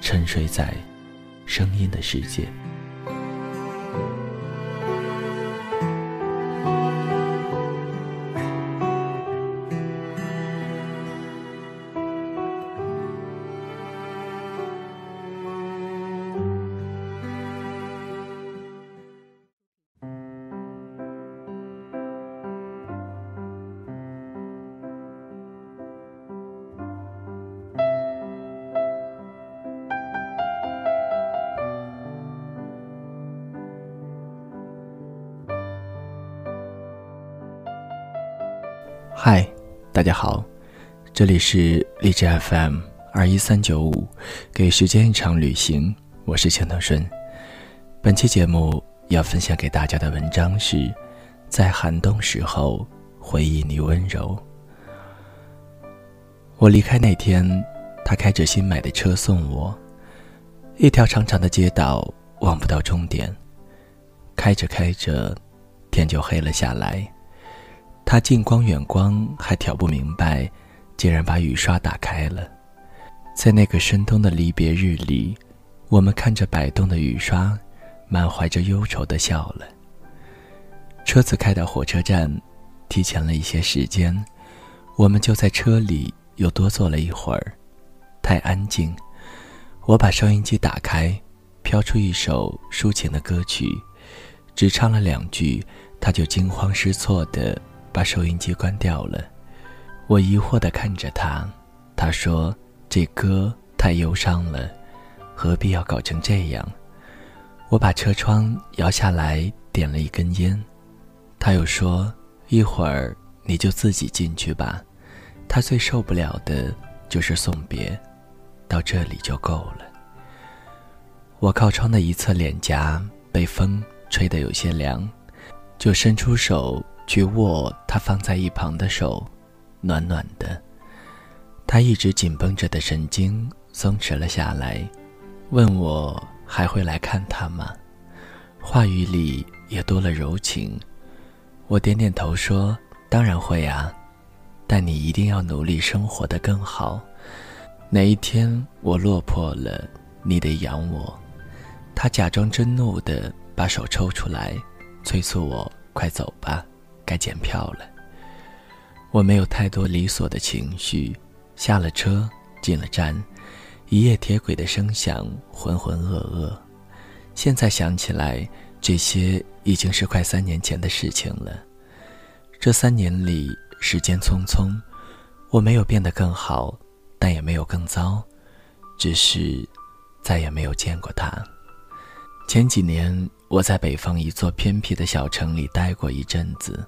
沉睡在声音的世界。嗨，大家好，这里是荔枝 FM 二一三九五，给时间一场旅行，我是钱德顺。本期节目要分享给大家的文章是：在寒冬时候回忆你温柔。我离开那天，他开着新买的车送我，一条长长的街道望不到终点，开着开着，天就黑了下来。他近光远光还挑不明白，竟然把雨刷打开了。在那个深冬的离别日里，我们看着摆动的雨刷，满怀着忧愁的笑了。车子开到火车站，提前了一些时间，我们就在车里又多坐了一会儿。太安静，我把收音机打开，飘出一首抒情的歌曲，只唱了两句，他就惊慌失措的。把收音机关掉了，我疑惑地看着他。他说：“这歌太忧伤了，何必要搞成这样？”我把车窗摇下来，点了一根烟。他又说：“一会儿你就自己进去吧。”他最受不了的就是送别，到这里就够了。我靠窗的一侧脸颊被风吹得有些凉，就伸出手。去握他放在一旁的手，暖暖的。他一直紧绷着的神经松弛了下来，问我还会来看他吗？话语里也多了柔情。我点点头说：“当然会啊，但你一定要努力生活的更好。哪一天我落魄了，你得养我。”他假装真怒的把手抽出来，催促我快走吧。该检票了。我没有太多理所的情绪，下了车，进了站，一夜铁轨的声响浑浑噩噩。现在想起来，这些已经是快三年前的事情了。这三年里，时间匆匆，我没有变得更好，但也没有更糟，只是再也没有见过他。前几年，我在北方一座偏僻的小城里待过一阵子。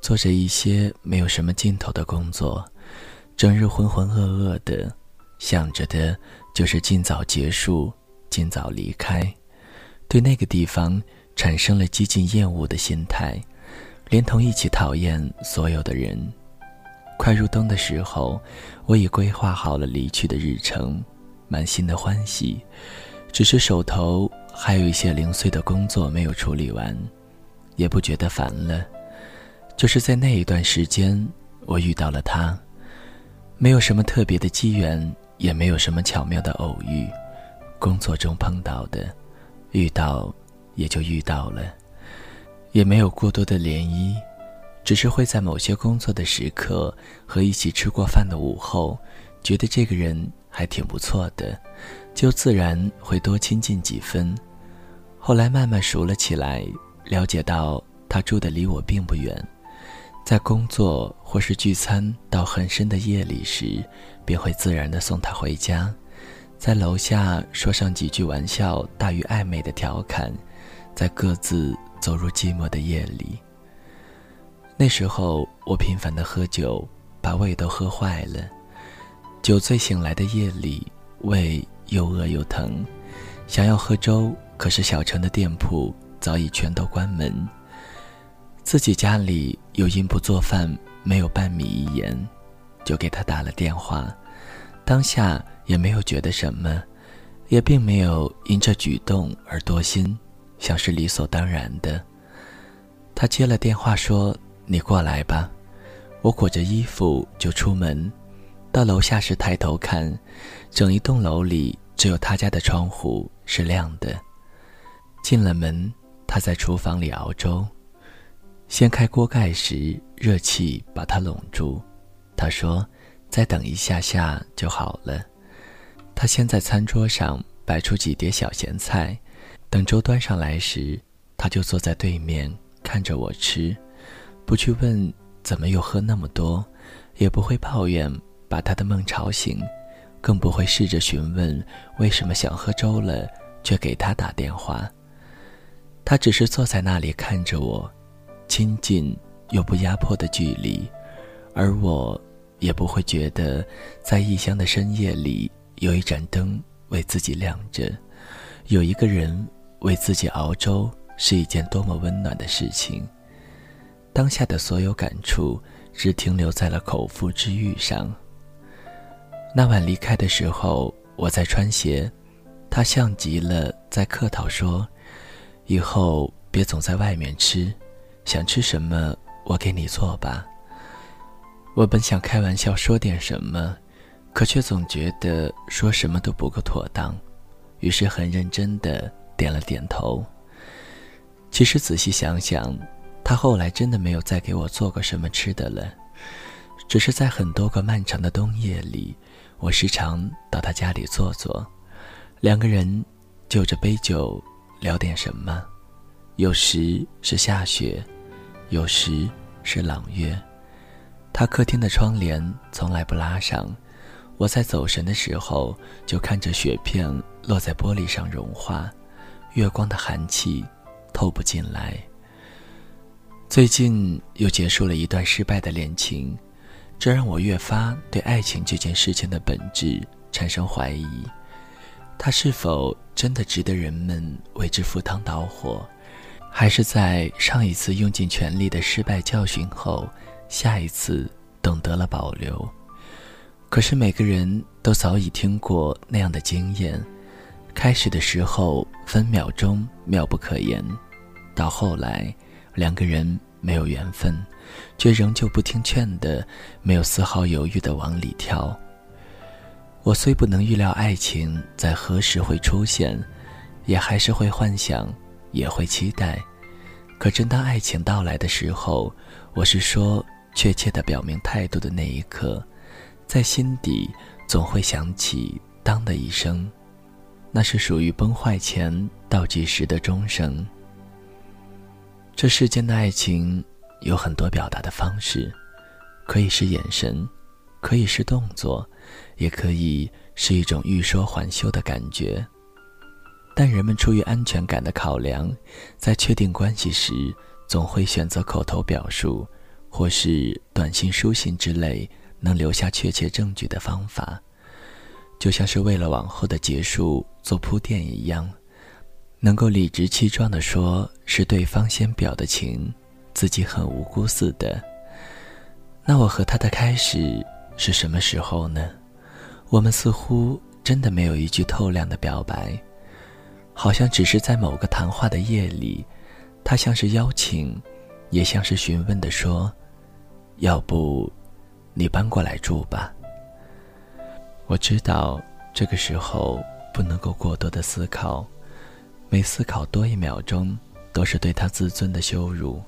做着一些没有什么尽头的工作，整日浑浑噩噩的，想着的就是尽早结束，尽早离开。对那个地方产生了几近厌恶的心态，连同一起讨厌所有的人。快入冬的时候，我已规划好了离去的日程，满心的欢喜，只是手头还有一些零碎的工作没有处理完，也不觉得烦了。就是在那一段时间，我遇到了他，没有什么特别的机缘，也没有什么巧妙的偶遇，工作中碰到的，遇到也就遇到了，也没有过多的涟漪，只是会在某些工作的时刻和一起吃过饭的午后，觉得这个人还挺不错的，就自然会多亲近几分。后来慢慢熟了起来，了解到他住的离我并不远，在工作或是聚餐到很深的夜里时，便会自然的送他回家，在楼下说上几句玩笑大于暧昧的调侃，在各自走入寂寞的夜里。那时候我频繁的喝酒，把胃都喝坏了，酒醉醒来的夜里，胃又饿又疼，想要喝粥。可是小城的店铺早已全都关门。自己家里又因不做饭，没有半米一盐，就给他打了电话。当下也没有觉得什么，也并没有因这举动而多心，像是理所当然的。他接了电话说：“你过来吧。”我裹着衣服就出门，到楼下时抬头看，整一栋楼里只有他家的窗户是亮的。进了门，他在厨房里熬粥。掀开锅盖时，热气把他拢住。他说：“再等一下下就好了。”他先在餐桌上摆出几碟小咸菜，等粥端上来时，他就坐在对面看着我吃，不去问怎么又喝那么多，也不会抱怨把他的梦吵醒，更不会试着询问为什么想喝粥了却给他打电话。他只是坐在那里看着我，亲近又不压迫的距离，而我也不会觉得在异乡的深夜里有一盏灯为自己亮着，有一个人为自己熬粥是一件多么温暖的事情。当下的所有感触只停留在了口腹之欲上。那晚离开的时候，我在穿鞋，他像极了在客套说。以后别总在外面吃，想吃什么我给你做吧。我本想开玩笑说点什么，可却总觉得说什么都不够妥当，于是很认真的点了点头。其实仔细想想，他后来真的没有再给我做过什么吃的了，只是在很多个漫长的冬夜里，我时常到他家里坐坐，两个人就着杯酒。聊点什么？有时是下雪，有时是朗月。他客厅的窗帘从来不拉上，我在走神的时候就看着雪片落在玻璃上融化，月光的寒气透不进来。最近又结束了一段失败的恋情，这让我越发对爱情这件事情的本质产生怀疑。他是否真的值得人们为之赴汤蹈火，还是在上一次用尽全力的失败教训后，下一次懂得了保留？可是每个人都早已听过那样的经验：开始的时候分秒钟妙不可言，到后来两个人没有缘分，却仍旧不听劝的，没有丝毫犹豫的往里跳。我虽不能预料爱情在何时会出现，也还是会幻想，也会期待。可真当爱情到来的时候，我是说确切的表明态度的那一刻，在心底总会响起“当”的一声，那是属于崩坏前倒计时的钟声。这世间的爱情有很多表达的方式，可以是眼神，可以是动作。也可以是一种欲说还休的感觉，但人们出于安全感的考量，在确定关系时，总会选择口头表述，或是短信、书信之类能留下确切证据的方法，就像是为了往后的结束做铺垫一样，能够理直气壮地说是对方先表的情，自己很无辜似的。那我和他的开始是什么时候呢？我们似乎真的没有一句透亮的表白，好像只是在某个谈话的夜里，他像是邀请，也像是询问的说：“要不，你搬过来住吧。”我知道这个时候不能够过多的思考，每思考多一秒钟，都是对他自尊的羞辱。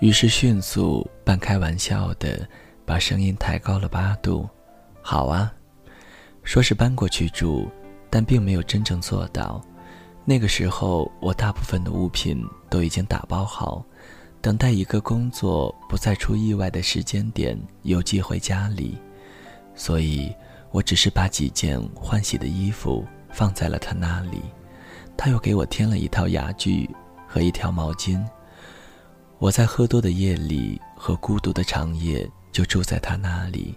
于是迅速半开玩笑的把声音抬高了八度：“好啊。”说是搬过去住，但并没有真正做到。那个时候，我大部分的物品都已经打包好，等待一个工作不再出意外的时间点邮寄回家里，所以我只是把几件换洗的衣服放在了他那里。他又给我添了一套牙具和一条毛巾。我在喝多的夜里和孤独的长夜就住在他那里。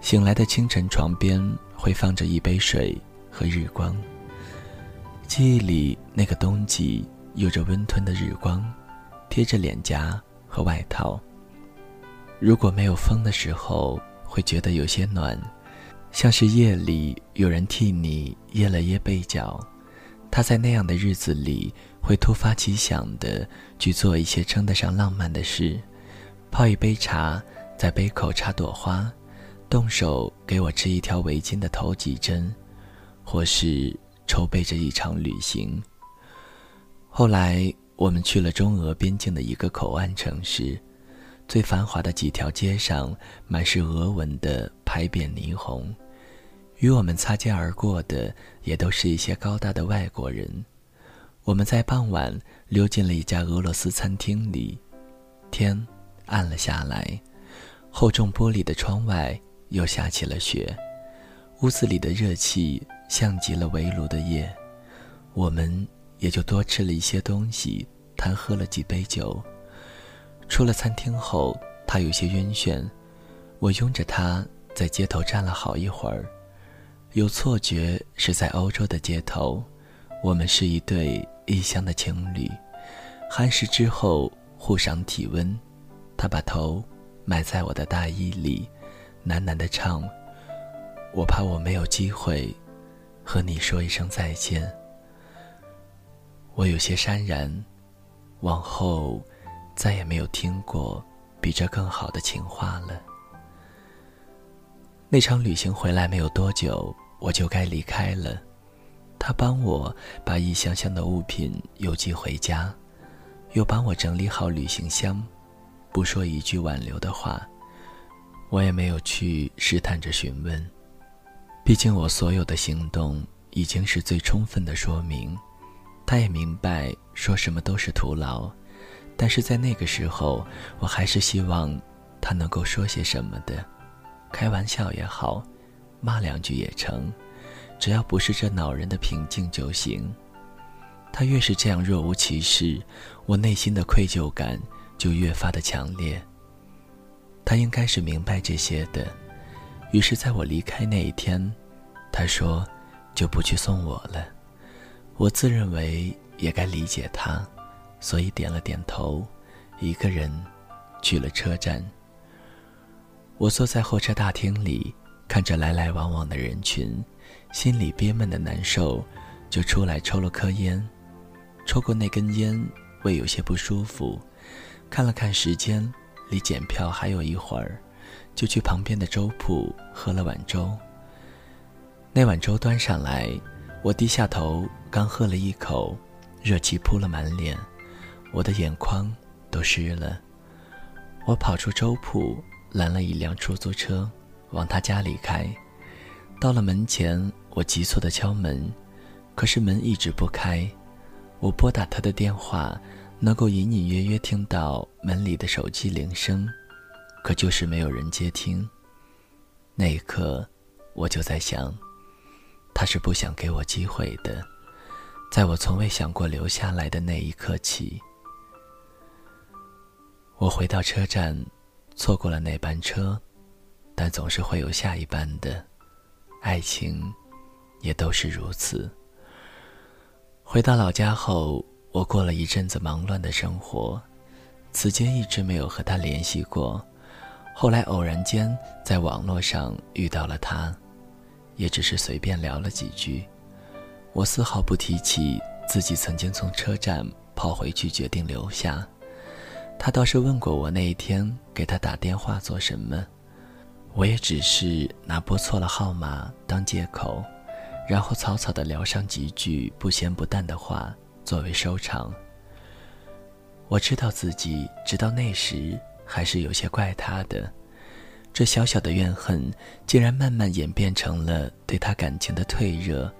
醒来的清晨，床边会放着一杯水和日光。记忆里那个冬季，有着温吞的日光，贴着脸颊和外套。如果没有风的时候，会觉得有些暖，像是夜里有人替你掖了掖被角。他在那样的日子里，会突发奇想的去做一些称得上浪漫的事，泡一杯茶，在杯口插朵花。动手给我织一条围巾的头几针，或是筹备着一场旅行。后来我们去了中俄边境的一个口岸城市，最繁华的几条街上满是俄文的牌匾霓虹，与我们擦肩而过的也都是一些高大的外国人。我们在傍晚溜进了一家俄罗斯餐厅里，天暗了下来，厚重玻璃的窗外。又下起了雪，屋子里的热气像极了围炉的夜，我们也就多吃了一些东西，贪喝了几杯酒。出了餐厅后，他有些晕眩，我拥着他在街头站了好一会儿，有错觉是在欧洲的街头，我们是一对异乡的情侣。寒食之后，互赏体温，他把头埋在我的大衣里。喃喃地唱：“我怕我没有机会和你说一声再见。”我有些潸然，往后再也没有听过比这更好的情话了。那场旅行回来没有多久，我就该离开了。他帮我把一箱箱的物品邮寄回家，又帮我整理好旅行箱，不说一句挽留的话。我也没有去试探着询问，毕竟我所有的行动已经是最充分的说明。他也明白说什么都是徒劳，但是在那个时候，我还是希望他能够说些什么的，开玩笑也好，骂两句也成，只要不是这恼人的平静就行。他越是这样若无其事，我内心的愧疚感就越发的强烈。他应该是明白这些的，于是在我离开那一天，他说就不去送我了。我自认为也该理解他，所以点了点头，一个人去了车站。我坐在候车大厅里，看着来来往往的人群，心里憋闷的难受，就出来抽了颗烟。抽过那根烟，胃有些不舒服，看了看时间。离检票还有一会儿，就去旁边的粥铺喝了碗粥。那碗粥端上来，我低下头，刚喝了一口，热气扑了满脸，我的眼眶都湿了。我跑出粥铺，拦了一辆出租车，往他家里开。到了门前，我急促的敲门，可是门一直不开。我拨打他的电话。能够隐隐约约听到门里的手机铃声，可就是没有人接听。那一刻，我就在想，他是不想给我机会的。在我从未想过留下来的那一刻起，我回到车站，错过了那班车，但总是会有下一班的。爱情，也都是如此。回到老家后。我过了一阵子忙乱的生活，此间一直没有和他联系过。后来偶然间在网络上遇到了他，也只是随便聊了几句。我丝毫不提起自己曾经从车站跑回去决定留下。他倒是问过我那一天给他打电话做什么，我也只是拿拨错了号码当借口，然后草草的聊上几句不咸不淡的话。作为收场，我知道自己直到那时还是有些怪他的，这小小的怨恨竟然慢慢演变成了对他感情的退热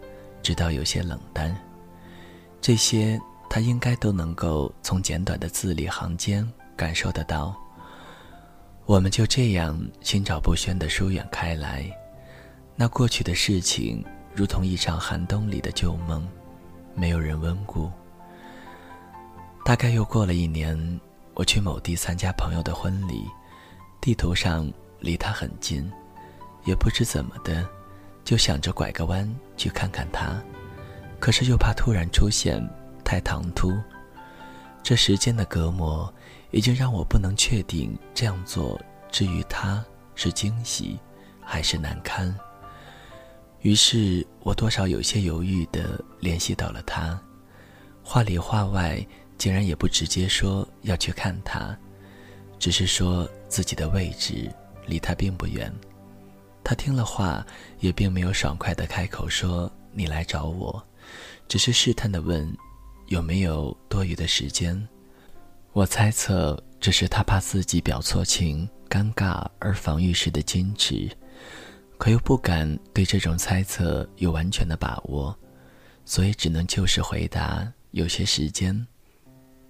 直到有些冷淡。这些他应该都能够从简短的字里行间感受得到。我们就这样心照不宣地疏远开来，那过去的事情如同一场寒冬里的旧梦，没有人温故。大概又过了一年，我去某地参加朋友的婚礼，地图上离他很近，也不知怎么的，就想着拐个弯去看看他，可是又怕突然出现太唐突，这时间的隔膜。已经让我不能确定这样做至于他是惊喜，还是难堪。于是我多少有些犹豫的联系到了他，话里话外竟然也不直接说要去看他，只是说自己的位置离他并不远。他听了话，也并没有爽快地开口说你来找我，只是试探地问有没有多余的时间。我猜测，这是他怕自己表错情、尴尬而防御式的矜持，可又不敢对这种猜测有完全的把握，所以只能就事回答。有些时间，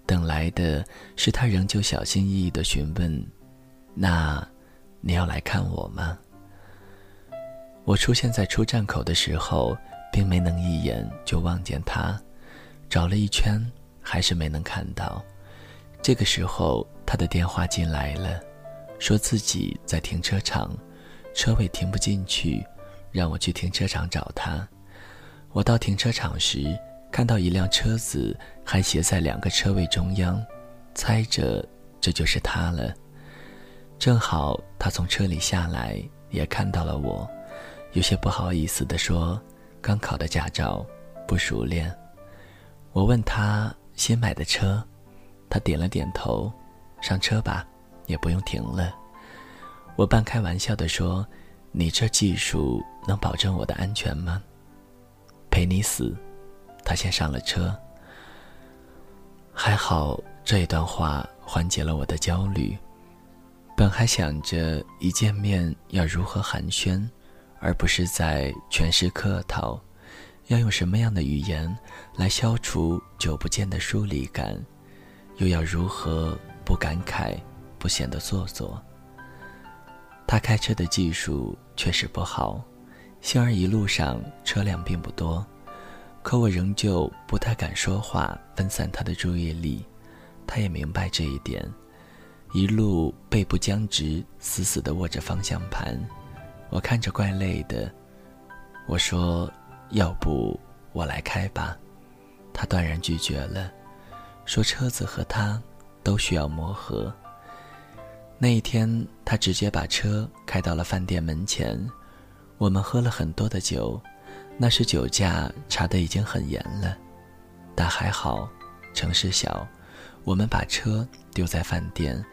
等来的是他仍旧小心翼翼的询问：“那，你要来看我吗？”我出现在出站口的时候，并没能一眼就望见他，找了一圈，还是没能看到。这个时候，他的电话进来了，说自己在停车场，车位停不进去，让我去停车场找他。我到停车场时，看到一辆车子还斜在两个车位中央，猜着这就是他了。正好他从车里下来，也看到了我，有些不好意思地说：“刚考的驾照，不熟练。”我问他新买的车。他点了点头，上车吧，也不用停了。我半开玩笑地说：“你这技术能保证我的安全吗？”陪你死。他先上了车。还好这一段话缓解了我的焦虑。本还想着一见面要如何寒暄，而不是在全是客套，要用什么样的语言来消除久不见的疏离感。又要如何不感慨，不显得做作？他开车的技术确实不好，幸而一路上车辆并不多，可我仍旧不太敢说话，分散他的注意力。他也明白这一点，一路背部僵直，死死地握着方向盘。我看着怪累的，我说：“要不我来开吧？”他断然拒绝了。说车子和他都需要磨合。那一天，他直接把车开到了饭店门前。我们喝了很多的酒，那时酒驾查的已经很严了，但还好，城市小，我们把车丢在饭店，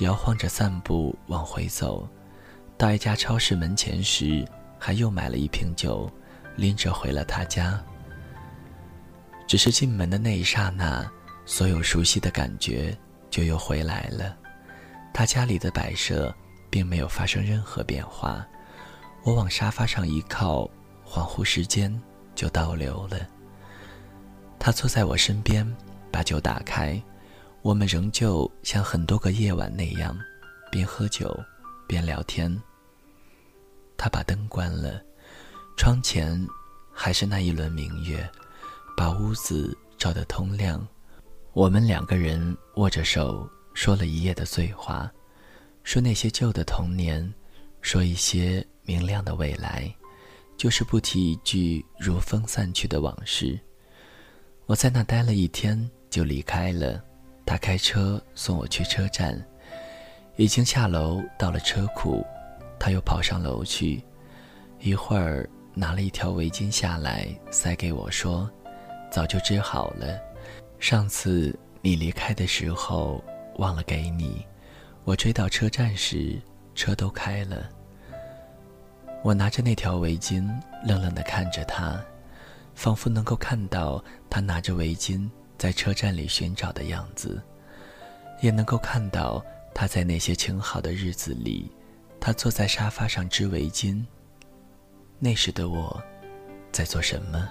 摇晃着散步往回走。到一家超市门前时，还又买了一瓶酒，拎着回了他家。只是进门的那一刹那。所有熟悉的感觉就又回来了，他家里的摆设并没有发生任何变化。我往沙发上一靠，恍惚时间就倒流了。他坐在我身边，把酒打开，我们仍旧像很多个夜晚那样，边喝酒边聊天。他把灯关了，窗前还是那一轮明月，把屋子照得通亮。我们两个人握着手，说了一夜的醉话，说那些旧的童年，说一些明亮的未来，就是不提一句如风散去的往事。我在那待了一天，就离开了。他开车送我去车站，已经下楼到了车库，他又跑上楼去，一会儿拿了一条围巾下来塞给我，说：“早就织好了。”上次你离开的时候忘了给你，我追到车站时车都开了。我拿着那条围巾，愣愣地看着他，仿佛能够看到他拿着围巾在车站里寻找的样子，也能够看到他在那些晴好的日子里，他坐在沙发上织围巾。那时的我，在做什么？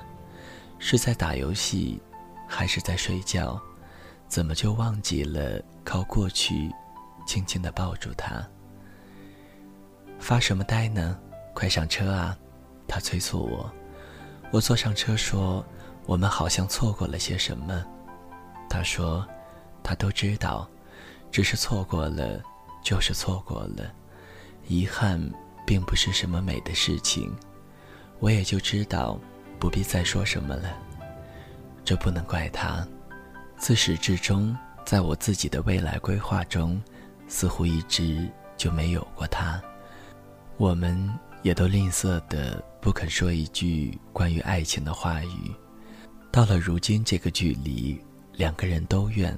是在打游戏，还是在睡觉？怎么就忘记了靠过去，轻轻地抱住他？发什么呆呢？快上车啊！他催促我。我坐上车说：“我们好像错过了些什么。”他说：“他都知道，只是错过了，就是错过了。遗憾并不是什么美的事情。”我也就知道，不必再说什么了。这不能怪他，自始至终，在我自己的未来规划中，似乎一直就没有过他。我们也都吝啬的不肯说一句关于爱情的话语。到了如今这个距离，两个人都怨，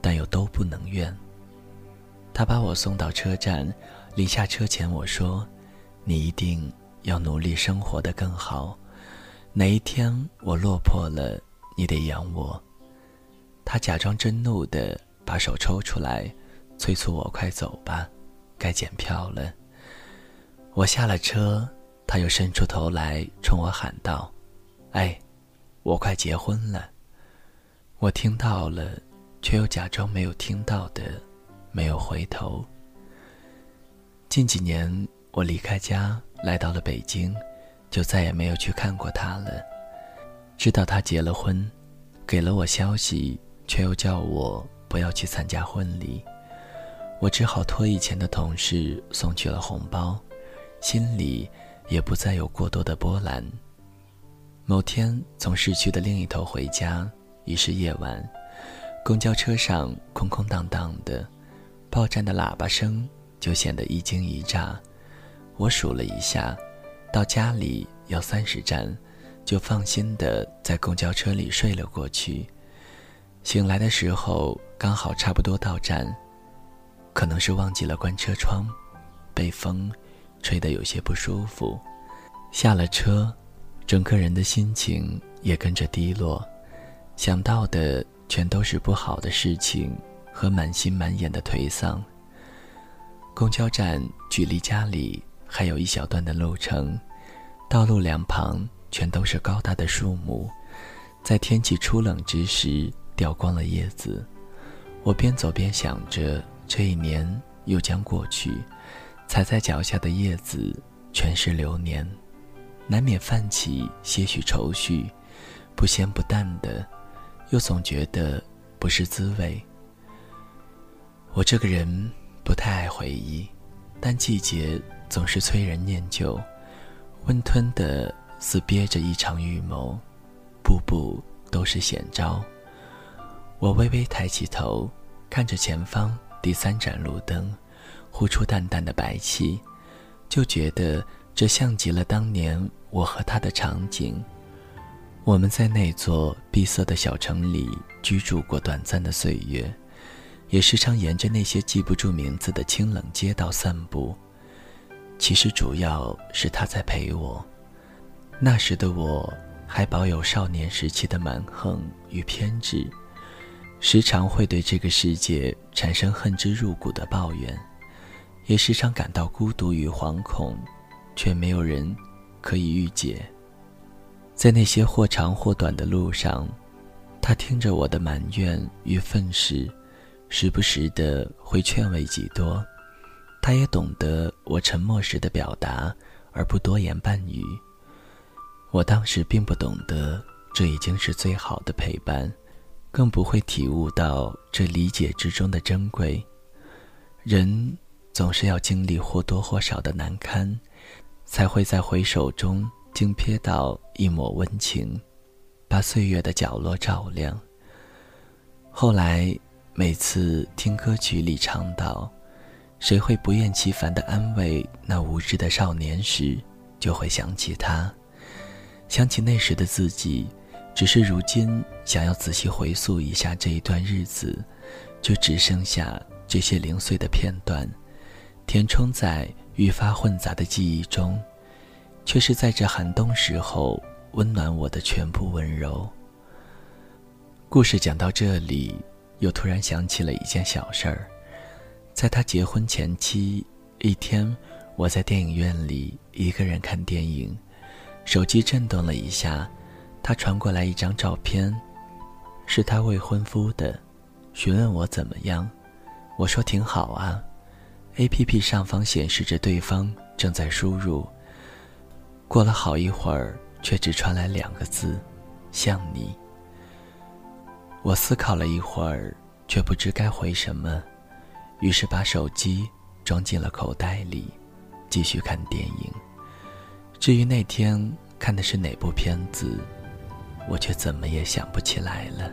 但又都不能怨。他把我送到车站，临下车前我说：“你一定。”要努力生活的更好，哪一天我落魄了，你得养我。他假装真怒的把手抽出来，催促我快走吧，该检票了。我下了车，他又伸出头来冲我喊道：“哎，我快结婚了。”我听到了，却又假装没有听到的，没有回头。近几年我离开家。来到了北京，就再也没有去看过他了。知道他结了婚，给了我消息，却又叫我不要去参加婚礼。我只好托以前的同事送去了红包，心里也不再有过多的波澜。某天从市区的另一头回家，已是夜晚，公交车上空空荡荡的，报站的喇叭声就显得一惊一乍。我数了一下，到家里要三十站，就放心的在公交车里睡了过去。醒来的时候刚好差不多到站，可能是忘记了关车窗，被风吹得有些不舒服。下了车，整个人的心情也跟着低落，想到的全都是不好的事情和满心满眼的颓丧。公交站距离家里。还有一小段的路程，道路两旁全都是高大的树木，在天气初冷之时掉光了叶子。我边走边想着，这一年又将过去，踩在脚下的叶子全是流年，难免泛起些许愁绪，不咸不淡的，又总觉得不是滋味。我这个人不太爱回忆，但季节。总是催人念旧，温吞的似憋着一场预谋，步步都是险招。我微微抬起头，看着前方第三盏路灯，呼出淡淡的白气，就觉得这像极了当年我和他的场景。我们在那座闭塞的小城里居住过短暂的岁月，也时常沿着那些记不住名字的清冷街道散步。其实主要是他在陪我。那时的我还保有少年时期的蛮横与偏执，时常会对这个世界产生恨之入骨的抱怨，也时常感到孤独与惶恐，却没有人可以御解。在那些或长或短的路上，他听着我的埋怨与愤世，时不时的会劝慰几多。他也懂得我沉默时的表达，而不多言半语。我当时并不懂得，这已经是最好的陪伴，更不会体悟到这理解之中的珍贵。人总是要经历或多或少的难堪，才会在回首中竟瞥到一抹温情，把岁月的角落照亮。后来，每次听歌曲里唱到。谁会不厌其烦地安慰那无知的少年时，就会想起他，想起那时的自己。只是如今想要仔细回溯一下这一段日子，就只剩下这些零碎的片段，填充在愈发混杂的记忆中，却是在这寒冬时候温暖我的全部温柔。故事讲到这里，又突然想起了一件小事儿。在他结婚前期一天，我在电影院里一个人看电影，手机震动了一下，他传过来一张照片，是他未婚夫的，询问我怎么样，我说挺好啊。A P P 上方显示着对方正在输入。过了好一会儿，却只传来两个字：“像你。”我思考了一会儿，却不知该回什么，于是把手机装进了口袋里，继续看电影。至于那天看的是哪部片子，我却怎么也想不起来了。